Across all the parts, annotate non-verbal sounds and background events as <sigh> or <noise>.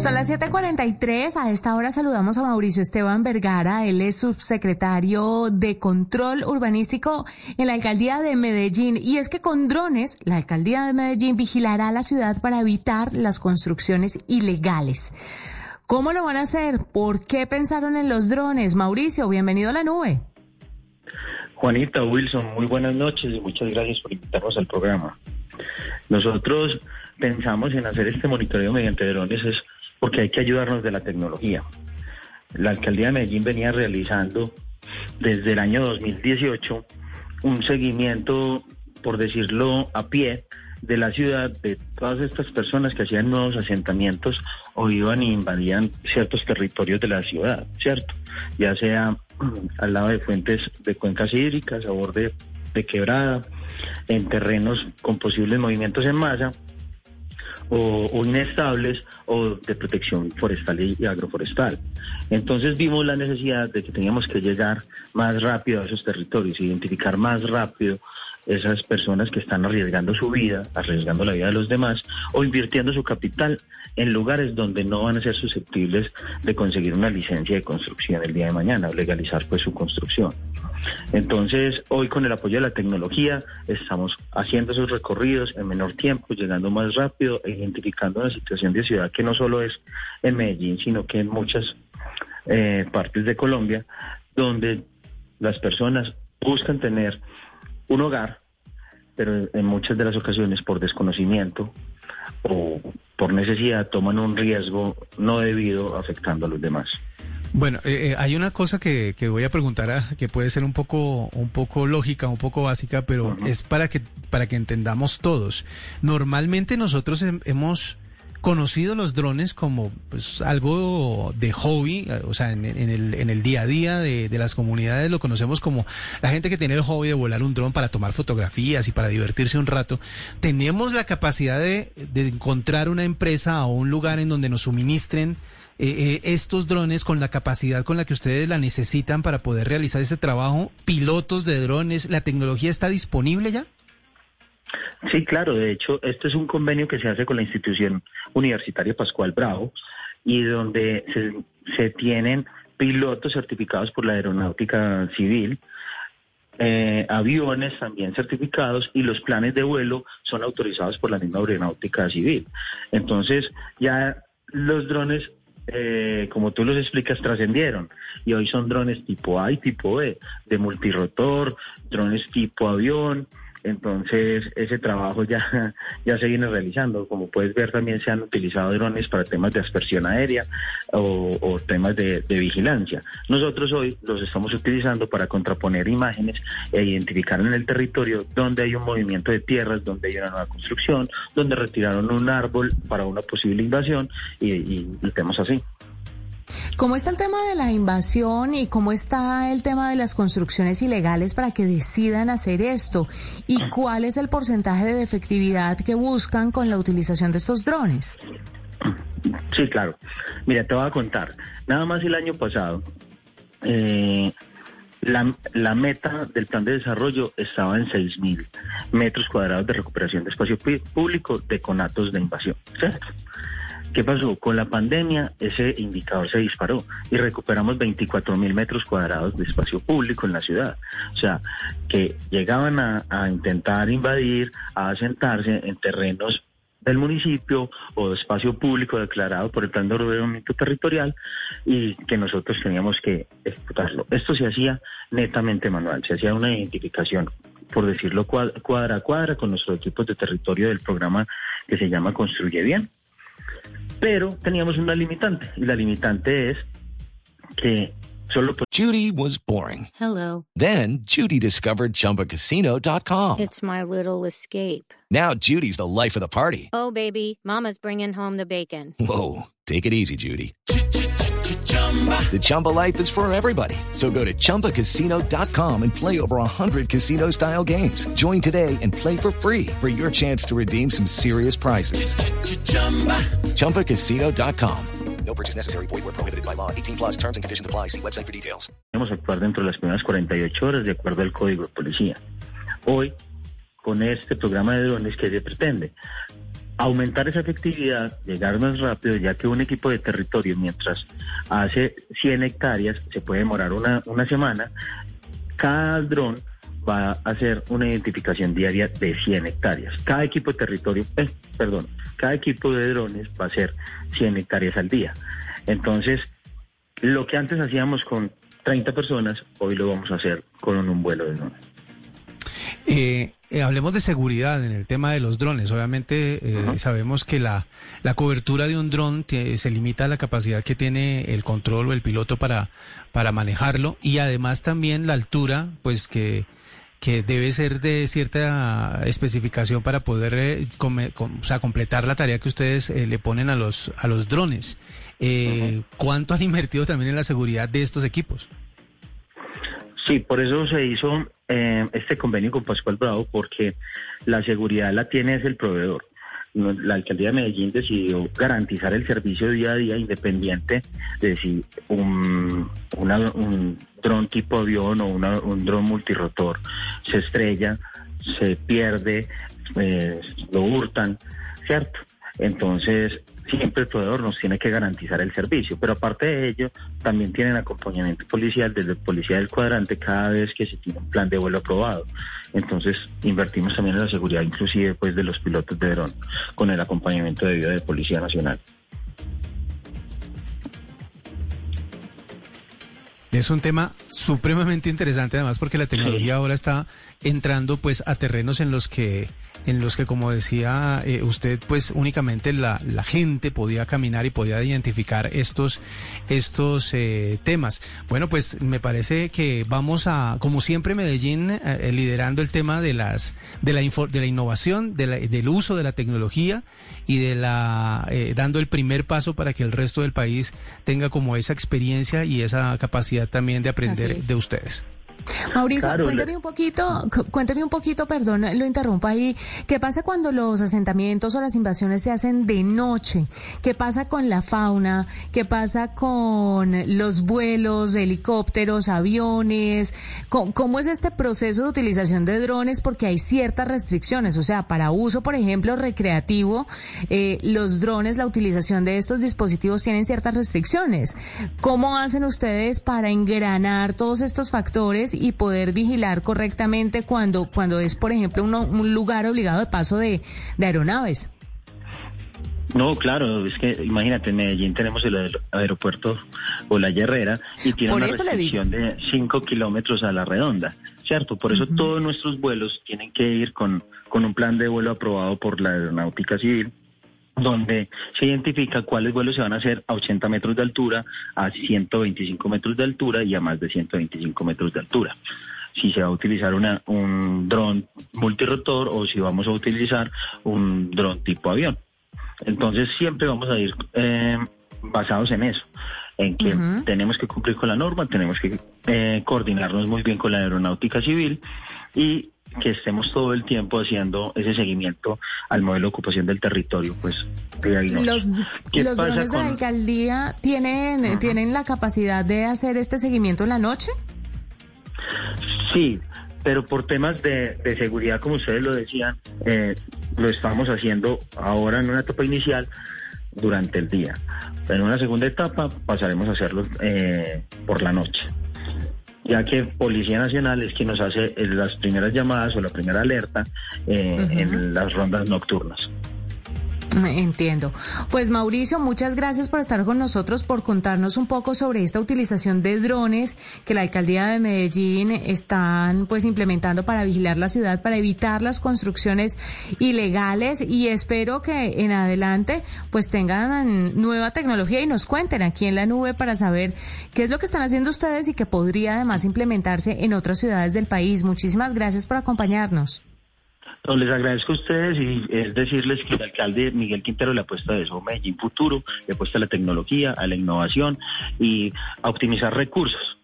Son las 7:43. A esta hora saludamos a Mauricio Esteban Vergara. Él es subsecretario de Control Urbanístico en la alcaldía de Medellín. Y es que con drones, la alcaldía de Medellín vigilará la ciudad para evitar las construcciones ilegales. ¿Cómo lo van a hacer? ¿Por qué pensaron en los drones? Mauricio, bienvenido a la nube. Juanita, Wilson, muy buenas noches y muchas gracias por invitarnos al programa. Nosotros pensamos en hacer este monitoreo mediante drones es porque hay que ayudarnos de la tecnología. La alcaldía de Medellín venía realizando desde el año 2018 un seguimiento, por decirlo a pie, de la ciudad de todas estas personas que hacían nuevos asentamientos o iban y invadían ciertos territorios de la ciudad, ¿cierto? Ya sea <clears throat> al lado de fuentes de cuencas hídricas, a borde de quebrada, en terrenos con posibles movimientos en masa o, inestables o de protección forestal y, agroforestal. Entonces vimos la necesidad de que teníamos que llegar más rápido a esos territorios, identificar más rápido esas personas que están arriesgando su vida, arriesgando la vida de los demás o invirtiendo su capital en lugares donde no van a ser susceptibles de conseguir una licencia de construcción el día de mañana o legalizar pues su construcción. Entonces, hoy con el apoyo de la tecnología estamos haciendo esos recorridos en menor tiempo, llegando más rápido e identificando una situación de ciudad que no solo es en Medellín, sino que en muchas eh, partes de Colombia, donde las personas buscan tener un hogar, pero en muchas de las ocasiones por desconocimiento o por necesidad toman un riesgo no debido afectando a los demás. Bueno, eh, eh, hay una cosa que, que, voy a preguntar a, que puede ser un poco, un poco lógica, un poco básica, pero es para que, para que entendamos todos. Normalmente nosotros hemos conocido los drones como pues, algo de hobby, o sea, en, el, en el día a día de, de, las comunidades lo conocemos como la gente que tiene el hobby de volar un dron para tomar fotografías y para divertirse un rato. Tenemos la capacidad de, de encontrar una empresa o un lugar en donde nos suministren eh, eh, estos drones con la capacidad con la que ustedes la necesitan para poder realizar ese trabajo, pilotos de drones, ¿la tecnología está disponible ya? Sí, claro. De hecho, este es un convenio que se hace con la institución universitaria Pascual Bravo y donde se, tienen pilotos certificados por la aeronáutica civil, eh, aviones también certificados y los planes de vuelo son autorizados por la misma aeronáutica civil. Entonces, ya los drones, eh, como tú los explicas, trascendieron. Y hoy son drones tipo A y tipo B, de multirotor, drones tipo avión, entonces, ese trabajo ya, <laughs> ya se viene realizando. Como puedes ver, también se han utilizado drones para temas de aspersión aérea o, temas de, vigilancia. Nosotros hoy los estamos utilizando para contraponer imágenes e identificar en el territorio donde hay un movimiento de tierras, donde hay una nueva construcción, donde retiraron un árbol para una posible invasión y, y, y temas así. ¿Cómo está el tema de la invasión y cómo está el tema de las construcciones ilegales para que decidan hacer esto? ¿Y cuál es el porcentaje de efectividad que buscan con la utilización de estos drones? Sí, claro. Mira, te voy a contar. Nada más el año pasado, eh, la, la, meta del plan de desarrollo estaba en 6.000 metros cuadrados de recuperación de espacio público de conatos de invasión. ¿cierto? ¿Qué pasó? Con la pandemia ese indicador se disparó y recuperamos 24 mil metros cuadrados de espacio público en la ciudad. O sea, que llegaban a, intentar invadir, a asentarse en terrenos del municipio o de espacio público declarado por el plan de ordenamiento territorial y que nosotros teníamos que ejecutarlo. Esto se hacía netamente manual, se hacía una identificación, por decirlo cuadra a cuadra, con nuestros equipos de territorio del programa que se llama Construye Bien pero teníamos una limitante y la limitante es que Solo por... Judy was boring. Hello. Then Judy discovered ChumbaCasino.com. It's my little escape. Now Judy's the life of the party. Oh, baby, Mama's bringing home the bacon. Whoa, take it easy, Judy. The Chumba life is for everybody. So go to ChumbaCasino.com and play over 100 casino style games. Join today and play for free for your chance to redeem some serious prizes. ChumbaCasino.com. No purchase necessary. Void where prohibited by law. 18 plus terms and conditions apply. See website for details. Debemos actuar dentro de las primeras 48 horas de acuerdo al código de policía. Hoy, con este programa de drones, ¿qué se pretende? Aumentar esa efectividad, llegar más rápido, ya que un equipo de territorio, mientras hace 100 hectáreas, se puede demorar una, una semana, cada dron va a hacer una identificación diaria de 100 hectáreas. Cada equipo de territorio, eh, perdón, cada equipo de drones va a hacer 100 hectáreas al día. Entonces, lo que antes hacíamos con 30 personas, hoy lo vamos a hacer con un vuelo de drones. Eh, eh, hablemos de seguridad en el tema de los drones. Obviamente eh, sabemos que la, la cobertura de un dron se limita a la capacidad que tiene el control o el piloto para, para manejarlo y además también la altura, pues que, que debe ser de cierta especificación para poder eh, come- com- o sea, completar la tarea que ustedes eh, le ponen a los, a los drones. Eh, ¿Cuánto han invertido también en la seguridad de estos equipos? Sí, por eso se hizo eh, este convenio con Pascual Bravo, porque la seguridad la tiene es el proveedor. La alcaldía de Medellín decidió garantizar el servicio día a día independiente de si un, dron tipo avión o un dron multirotor se estrella, se pierde, eh, lo hurtan, ¿cierto? Entonces, siempre el proveedor nos tiene que garantizar el servicio, pero aparte de ello, también tienen acompañamiento policial desde Policía del Cuadrante cada vez que se tiene un plan de vuelo aprobado. Entonces, invertimos también en la seguridad, inclusive pues de los pilotos de dron, con el acompañamiento debido de Policía Nacional. Es un tema supremamente interesante además porque la tecnología ahora está entrando pues a terrenos en los que en los que como decía eh, usted pues únicamente la, la gente podía caminar y podía identificar estos estos eh, temas. Bueno pues me parece que vamos a como siempre Medellín eh, liderando el tema de las de la info- de la innovación de la- del uso de la tecnología y de la eh, dando el primer paso para que el resto del país tenga como esa experiencia y esa capacidad también de aprender de ustedes. Mauricio, Claro, cuénteme le- un poquito, cu- cuénteme un poquito, perdón, lo interrumpo ahí. ¿Qué pasa cuando los asentamientos o las invasiones se hacen de noche? ¿Qué pasa con la fauna? ¿Qué pasa con los vuelos, helicópteros, aviones? ¿Cómo, cómo es este proceso de utilización de drones? Porque hay ciertas restricciones, o sea, para uso, por ejemplo, recreativo, eh, los drones, la utilización de estos dispositivos tienen ciertas restricciones. ¿Cómo hacen ustedes para engranar todos estos factores y poder vigilar correctamente cuando, cuando es, por ejemplo, uno- un lugar obligado de paso de, de aeronaves? No, claro, es que imagínate, en Medellín tenemos el aer- aeropuerto o la Herrera y tiene Por una restricción de 5 kilómetros a la redonda, ¿cierto? Por eso todos nuestros vuelos tienen que ir con, con un plan de vuelo aprobado por la Aeronáutica Civil donde se identifica cuáles vuelos se van a hacer a 80 metros de altura, a 125 metros de altura y a más de 125 metros de altura. Si se va a utilizar una, un dron multirotor o si vamos a utilizar un dron tipo avión. Entonces siempre vamos a ir eh, basados en eso, en que tenemos que cumplir con la norma, tenemos que eh, coordinarnos muy bien con la aeronáutica civil y que estemos todo el tiempo haciendo ese seguimiento al modelo de ocupación del territorio, pues de ahí no. Los, ¿Qué los de la alcaldía tienen, tienen la capacidad de hacer este seguimiento en la noche. Sí, pero por temas de, de seguridad, como ustedes lo decían, eh, lo estamos haciendo ahora en una etapa inicial durante el día. En una segunda etapa pasaremos a hacerlo eh, por la noche, ya que Policía Nacional es quien nos hace eh, las primeras llamadas o la primera alerta eh, en las rondas nocturnas. Entiendo. Pues Mauricio, muchas gracias por estar con nosotros, por contarnos un poco sobre esta utilización de drones que la alcaldía de Medellín están pues implementando para vigilar la ciudad, para evitar las construcciones ilegales y espero que en adelante pues tengan nueva tecnología y nos cuenten aquí en la nube para saber qué es lo que están haciendo ustedes y que podría además implementarse en otras ciudades del país. Muchísimas gracias por acompañarnos. Les agradezco a ustedes y es decirles que el alcalde Miguel Quintero le apuesta a eso, Medellín Futuro, le apuesta a la tecnología, a la innovación y a optimizar recursos.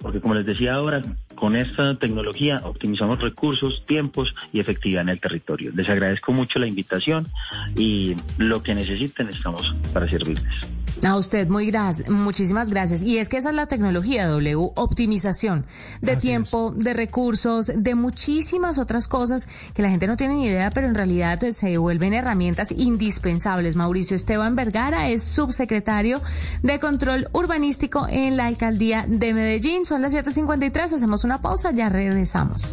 Porque como les decía ahora, con esta tecnología optimizamos recursos, tiempos y efectividad en el territorio. Les agradezco mucho la invitación y lo que necesiten estamos para servirles. A usted, muy gracias, muchísimas gracias. Y es que esa es la tecnología W, optimización de tiempo, de recursos, de muchísimas otras cosas que la gente no tiene ni idea, pero en realidad se vuelven herramientas indispensables. Mauricio Esteban Vergara es subsecretario de Control Urbanístico en la Alcaldía de Medellín. Son las 7.53, hacemos una pausa, ya regresamos.